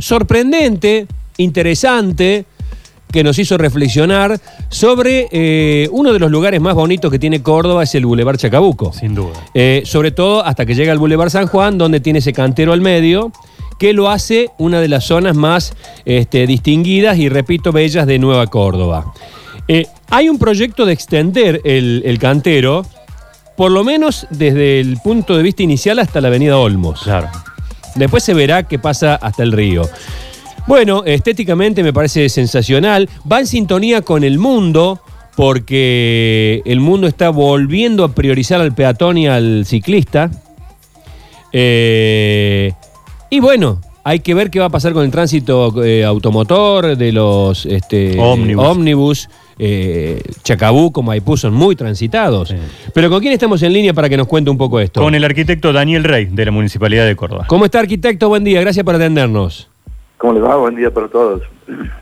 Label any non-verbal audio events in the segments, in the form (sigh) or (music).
sorprendente, interesante, que nos hizo reflexionar sobre eh, uno de los lugares más bonitos que tiene Córdoba, es el Boulevard Chacabuco. Sin duda. Eh, sobre todo hasta que llega al Boulevard San Juan, donde tiene ese cantero al medio, que lo hace una de las zonas más este, distinguidas y, repito, bellas de Nueva Córdoba. Eh, hay un proyecto de extender el, el cantero, por lo menos desde el punto de vista inicial hasta la avenida Olmos. Claro. Después se verá qué pasa hasta el río. Bueno, estéticamente me parece sensacional. Va en sintonía con el mundo, porque el mundo está volviendo a priorizar al peatón y al ciclista. Eh, y bueno, hay que ver qué va a pasar con el tránsito eh, automotor de los este, Ómnibus. ómnibus. Eh, Chacabuco, Maipú son muy transitados. Sí. Pero ¿con quién estamos en línea para que nos cuente un poco esto? Con el arquitecto Daniel Rey, de la Municipalidad de Córdoba. ¿Cómo está, arquitecto? Buen día, gracias por atendernos. ¿Cómo les va? Buen día para todos.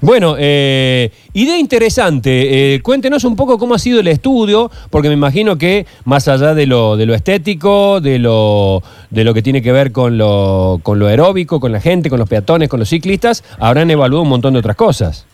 Bueno, eh, idea interesante. Eh, cuéntenos un poco cómo ha sido el estudio, porque me imagino que más allá de lo, de lo estético, de lo, de lo que tiene que ver con lo, con lo aeróbico, con la gente, con los peatones, con los ciclistas, habrán evaluado un montón de otras cosas.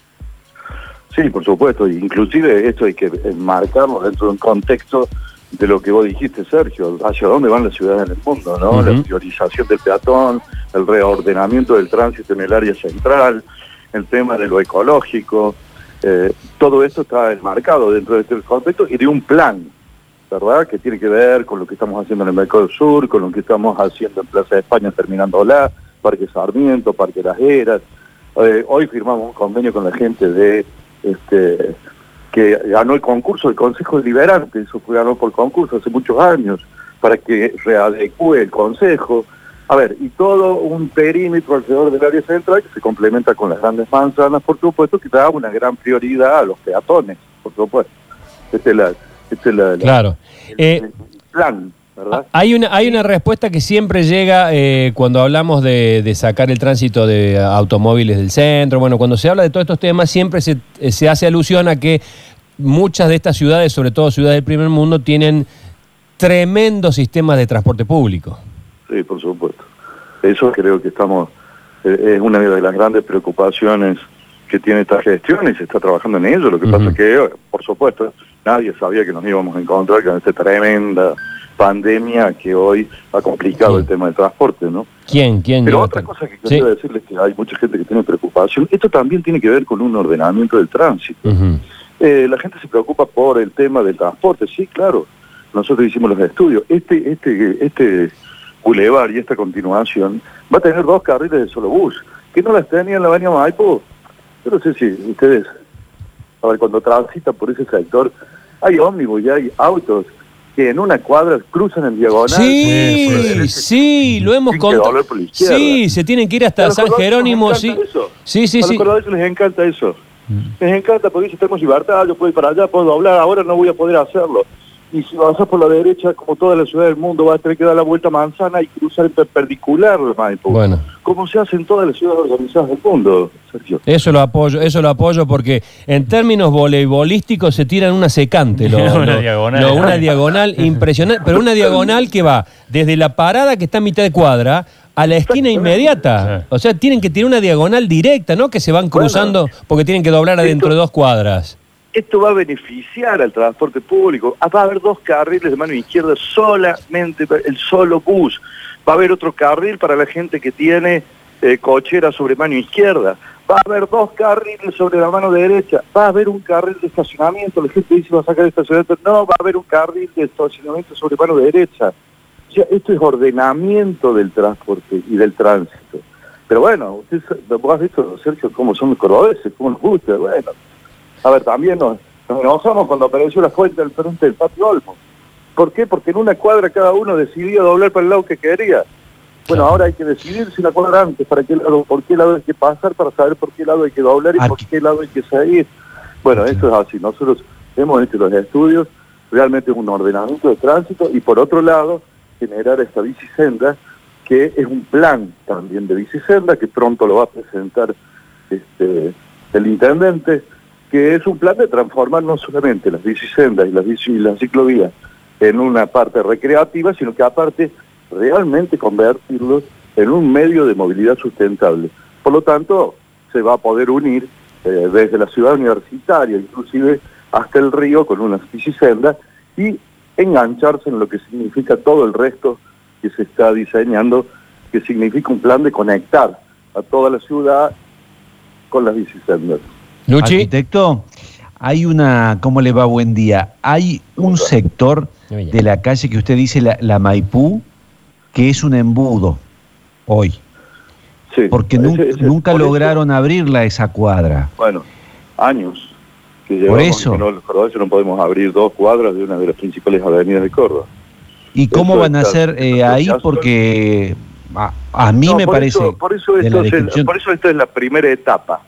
Sí, por supuesto. Inclusive esto hay que enmarcarlo dentro de un contexto de lo que vos dijiste, Sergio, hacia dónde van las ciudades en el mundo, ¿no? La priorización del peatón, el reordenamiento del tránsito en el área central, el tema de lo ecológico, eh, todo esto está enmarcado dentro de este contexto y de un plan, ¿verdad? Que tiene que ver con lo que estamos haciendo en el Mercado Sur, con lo que estamos haciendo en Plaza de España terminándola, Parque Sarmiento, Parque Las Heras. Eh, hoy firmamos un convenio con la gente de este que ganó el concurso del Consejo Deliberante, eso fue ganó por concurso hace muchos años, para que readecue el Consejo. A ver, y todo un perímetro alrededor del área central que se complementa con las grandes manzanas, por supuesto, que da una gran prioridad a los peatones, por supuesto. Este es, la, este es la- la- Claro. el, Eh, el plan, ¿verdad? Hay una, hay una respuesta que siempre llega eh, cuando hablamos de, de sacar el tránsito de automóviles del centro. Bueno, cuando se habla de todos estos temas, siempre se, eh, se hace alusión a que muchas de estas ciudades, sobre todo ciudades del primer mundo, tienen tremendos sistemas de transporte público. Sí, por supuesto. Eso creo que estamos, eh, es una de las grandes preocupaciones que tiene esta gestión y se está trabajando en ello. Lo que pasa es que, por supuesto, nadie sabía que nos íbamos a encontrar con esta tremenda pandemia que hoy ha complicado el tema del transporte, ¿no? ¿Quién? ¿Quién? Pero otra cosa que Sí. quería decirles que hay mucha gente que tiene preocupación. Esto también tiene que ver con un ordenamiento del tránsito. Eh, la gente se preocupa por el tema del transporte, sí, claro. Nosotros hicimos los estudios. Este, este, este bulevar y esta continuación va a tener dos carriles de solo bus, que no las tenía en la avenida Maipo. Yo no sé si ustedes, a ver, cuando transitan por ese sector, hay ómnibus y hay autos que en una cuadra cruzan en diagonal. Sí, Sí, sí, lo hemos contado. Sí, se tienen que ir hasta San Jerónimo, sí. eso. Sí, sí, a sí. les encanta eso. Mm. Les encanta porque dicen, tenemos libertad, yo puedo ir para allá, puedo doblar, ahora no voy a poder hacerlo. Y si avanzas por la derecha, como toda la ciudad del mundo, vas a tener que dar la vuelta a manzana y cruzar en perpendicular, Maipo. Bueno. Como se hace en todas las ciudades organizadas del mundo, Sergio. Eso lo apoyo, eso lo apoyo porque en términos voleibolísticos se tiran una secante, lo- (laughs) Una lo- diagonal. lo- una diagonal (laughs) impresionante, pero una diagonal que va desde la parada que está a mitad de cuadra a la esquina inmediata. O sea, tienen que tirar una diagonal directa, ¿no? Que se van cruzando porque tienen que doblar adentro de dos cuadras. Esto va a beneficiar al transporte público. Ah, Va a haber dos carriles de mano izquierda solamente, el solo bus. Va a haber otro carril para la gente que tiene eh, cochera sobre mano izquierda. Va a haber dos carriles sobre la mano derecha. Va a haber un carril de estacionamiento. La gente dice va a sacar el estacionamiento. No, va a haber un carril de estacionamiento sobre mano derecha. O sea, esto es ordenamiento del transporte y del tránsito. Pero bueno, usted, vos has visto, Sergio, cómo son los cordobeses, cómo nos gusta. Bueno, a ver, también nos, nos enojamos cuando apareció la fuente al frente del patio Olmo. ¿Por qué? Porque en una cuadra cada uno decidía doblar para el lado que quería. Bueno, ahora hay que decidir si la cuadra antes, para qué lado, por qué lado hay que pasar, para saber por qué lado hay que doblar y por qué lado hay que seguir. Bueno, eso es así. Nosotros hemos hecho los estudios, realmente es un ordenamiento de tránsito y por otro lado, generar esta bicisenda, que es un plan también de bicisenda, que pronto lo va a presentar este, el intendente, que es un plan de transformar no solamente las bicisendas y las, bici, ciclovías en una parte recreativa, sino que aparte realmente convertirlos en un medio de movilidad sustentable. Por lo tanto, se va a poder unir eh, desde la ciudad universitaria, inclusive hasta el río, con una bicisendas y engancharse en lo que significa todo el resto que se está diseñando, que significa un plan de conectar a toda la ciudad con las bicisendas. Luchi. Arquitecto, hay una, ¿cómo le va? Buen día. Hay un sector de la calle que usted dice, la, la Maipú, que es un embudo hoy. Sí, Porque ese- nu- ese- nunca por eso- lograron abrirla esa cuadra. bueno, años que Por eso. que no, los cordobeses no podemos abrir dos cuadras de una de las principales avenidas de Córdoba. ¿Y cómo Eso van a hacer eh, ahí? Porque a, a mí No, me por parece... eso- por, eso de la esto es el- descripción- por eso esta es la primera etapa.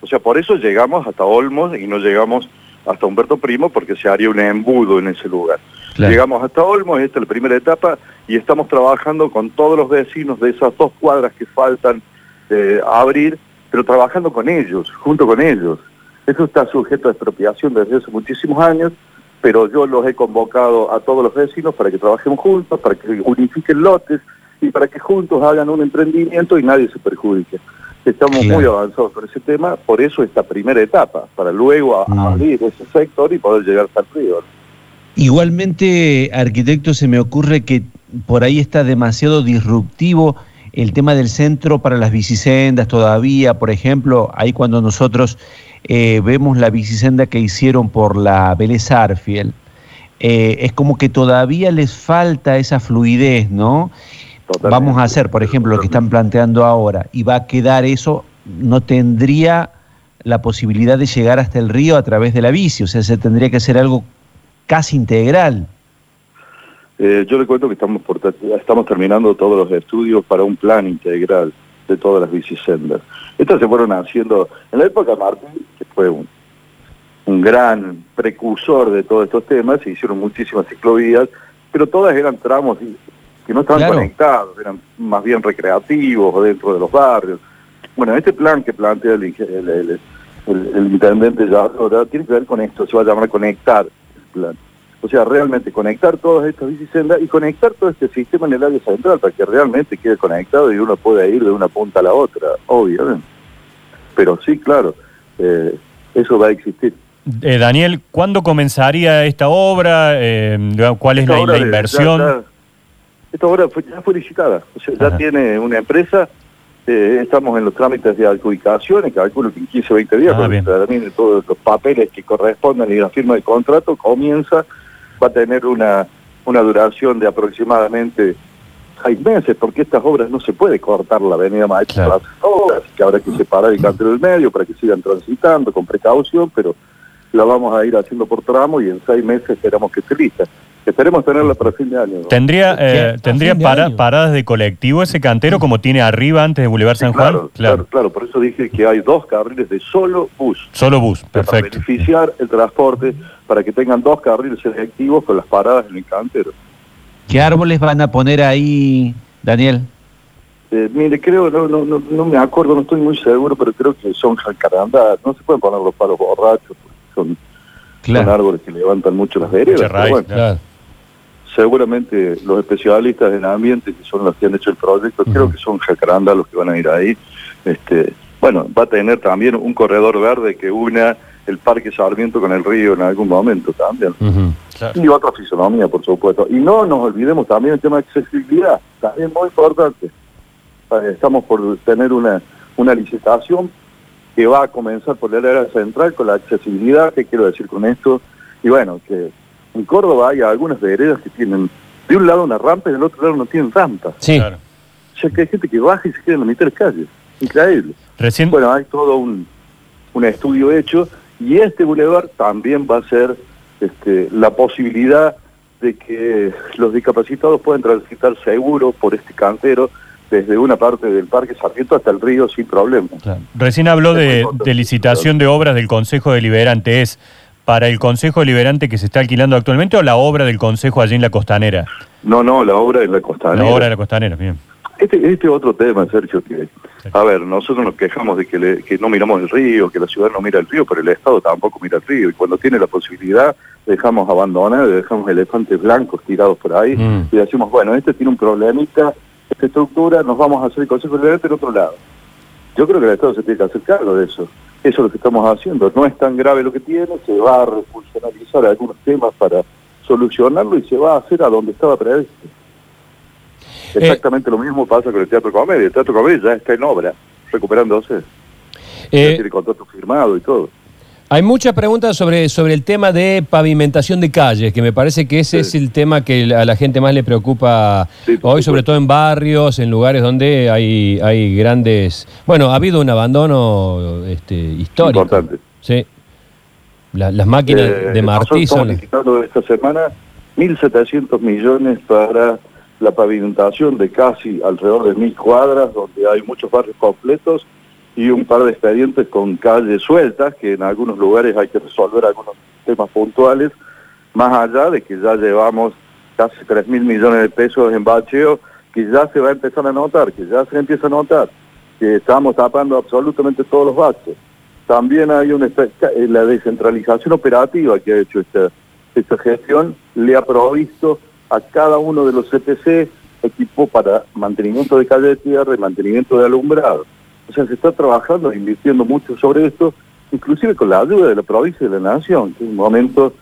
O sea, por eso llegamos hasta Olmos y no llegamos hasta Humberto Primo porque se haría un embudo en ese lugar. Claro. Llegamos hasta Olmos, esta es la primera etapa y estamos trabajando con todos los vecinos de esas dos cuadras que faltan eh, abrir, pero trabajando con ellos, junto con ellos. Eso está sujeto a expropiación desde hace muchísimos años, pero yo los he convocado a todos los vecinos para que trabajemos juntos, para que unifiquen lotes y para que juntos hagan un emprendimiento y nadie se perjudique. Estamos Claro. muy avanzados con ese tema, por eso esta primera etapa, para luego Mm. abrir ese sector y poder llegar hasta el río. Igualmente, arquitecto, se me ocurre que por ahí está demasiado disruptivo el tema del centro para las bicisendas todavía. Por ejemplo, ahí cuando nosotros eh, vemos la bicisenda que hicieron por la Vélez Arfiel, eh, es como que todavía les falta esa fluidez, ¿no? Totalmente. Vamos a hacer, por ejemplo, lo que están planteando ahora, y va a quedar eso, no tendría la posibilidad de llegar hasta el río a través de la bici, o sea, se tendría que hacer algo casi integral. Eh, yo le cuento que estamos, por, estamos terminando todos los estudios para un plan integral de todas las bicisendas. Estas se fueron haciendo en la época de Martín, que fue un, un gran precursor de todos estos temas, se hicieron muchísimas ciclovías, pero todas eran tramos que no estaban Claro. conectados, eran más bien recreativos dentro de los barrios. Bueno, este plan que plantea el, inge- el, el- el- el intendente ya ahora tiene que ver con esto, se va a llamar conectar el plan. O sea, realmente conectar todas estas bicisendas y conectar todo este sistema en el área central para que realmente quede conectado y uno pueda ir de una punta a la otra, obviamente. Pero sí, claro, eh, eso va a existir. Eh, Daniel, ¿cuándo comenzaría esta obra? Eh, ¿Cuál es Esta la, obra la de- inversión? ya- ya- esta obra fue, ya fue licitada, o sea, ya Ajá. tiene una empresa, eh, estamos en los trámites de adjudicación, y calculo que en 15 o 20 días, Ah, se terminen todos los papeles que correspondan y la firma de contrato, comienza, va a tener una, una duración de aproximadamente seis meses, porque estas obras no se puede cortar la avenida Maestra Claro. obras, que habrá que separar el cantero del medio para que sigan transitando con precaución, pero la vamos a ir haciendo por tramo y en seis meses esperamos que esté lista. Esperemos tenerla para fin de año. ¿Tendría, eh, ¿A ¿tendría fin de para- año? paradas de colectivo ese cantero como tiene arriba antes de Boulevard Sí, San Juan? claro, claro, claro, por eso dije que hay dos carriles de solo bus. Solo bus, Para perfecto. beneficiar el transporte, para que tengan dos carriles selectivos con las paradas en el cantero. ¿Qué árboles van a poner ahí, Daniel? Eh, mire, creo, no, no, no, no me acuerdo, no estoy muy seguro, pero creo que son jacarandas. No se pueden poner los palos borrachos, porque son, son árboles que levantan mucho las veredas. Mucha pero raíz, bueno, Claro. Seguramente los especialistas en ambiente, que son los que han hecho el proyecto, creo que son jacarandas los que van a ir ahí. Este, bueno, va a tener también un corredor verde que una el Parque Sarmiento con el río en algún momento también. Ujú. Claro. Y otra fisonomía, por supuesto. Y no nos olvidemos también el tema de accesibilidad, también muy importante. Eh, Estamos por tener una, una licitación que va a comenzar por la área central con la accesibilidad, ¿qué quiero decir con esto? Y bueno, que en Córdoba hay algunas veredas que tienen de un lado una rampa y del otro lado no tienen rampa. Sí. Claro. O sea que hay gente que baja y se queda en la mitad de las calles. Increíble. Recién, Bueno, hay todo un, un estudio hecho y este bulevar también va a ser este, la posibilidad de que los discapacitados puedan transitar seguro por este cantero desde una parte del Parque Sarmiento hasta el río sin problema. claro. Recién habló de, de licitación de obras del Consejo Deliberante. ¿Es para el Consejo Deliberante que se está alquilando actualmente o la obra del Consejo allí en la Costanera? No, no, la obra en la costanera. La obra de la Costanera, bien. Este, este otro tema, Sergio, que, a ver, nosotros nos quejamos de que, le- que no miramos el río, que la ciudad no mira el río, pero el Estado tampoco mira el río. Y cuando tiene la posibilidad, dejamos abandonar, dejamos elefantes blancos tirados por ahí Mm. y decimos, bueno, este tiene un problemita, esta estructura, nos vamos a hacer el Consejo Deliberante en otro lado. Yo creo que el Estado se tiene que hacer cargo de eso. Eso es lo que estamos haciendo. No es tan grave lo que tiene, se va a refuncionalizar algunos temas para solucionarlo y se va a hacer a donde estaba previsto. Eh, Exactamente lo mismo pasa con el Teatro Comedia. El Teatro Comedia ya está en obra, recuperándose. Eh, ya tiene contrato firmado y todo. Hay muchas preguntas sobre, sobre el tema de pavimentación de calles, que me parece que ese Sí. es el tema que a la gente más le preocupa Sí, hoy, sobre todo en barrios, en lugares donde hay, hay grandes... Bueno, ha habido un abandono este, histórico. Importante. Sí. La- las máquinas Eh, de Martí son... esta semana 1.700 millones para la pavimentación de casi alrededor de mil cuadras, donde hay muchos barrios completos y un par de expedientes con calles sueltas, que en algunos lugares hay que resolver algunos temas puntuales, más allá de que ya llevamos casi 3 mil millones de pesos en bacheo, que ya se va a empezar a notar, que ya se empieza a notar, que estamos tapando absolutamente todos los baches. También hay una eh, la descentralización operativa que ha hecho esta, esta gestión, le ha provisto a cada uno de los CPC equipo para mantenimiento de calle de tierra y mantenimiento de alumbrado. O sea, se está trabajando, invirtiendo mucho sobre esto, inclusive con la ayuda de la provincia y de la nación, que es un momento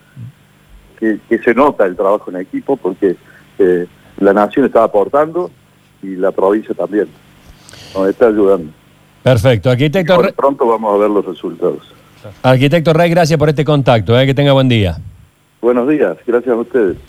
que, que se nota el trabajo en equipo porque eh, la nación está aportando y la provincia también. Nos está ayudando. Perfecto. Arquitecto, Bueno, Re- pronto vamos a ver los resultados. Arquitecto Rey, gracias por este contacto. eh, que tenga buen día. Buenos días, gracias a ustedes.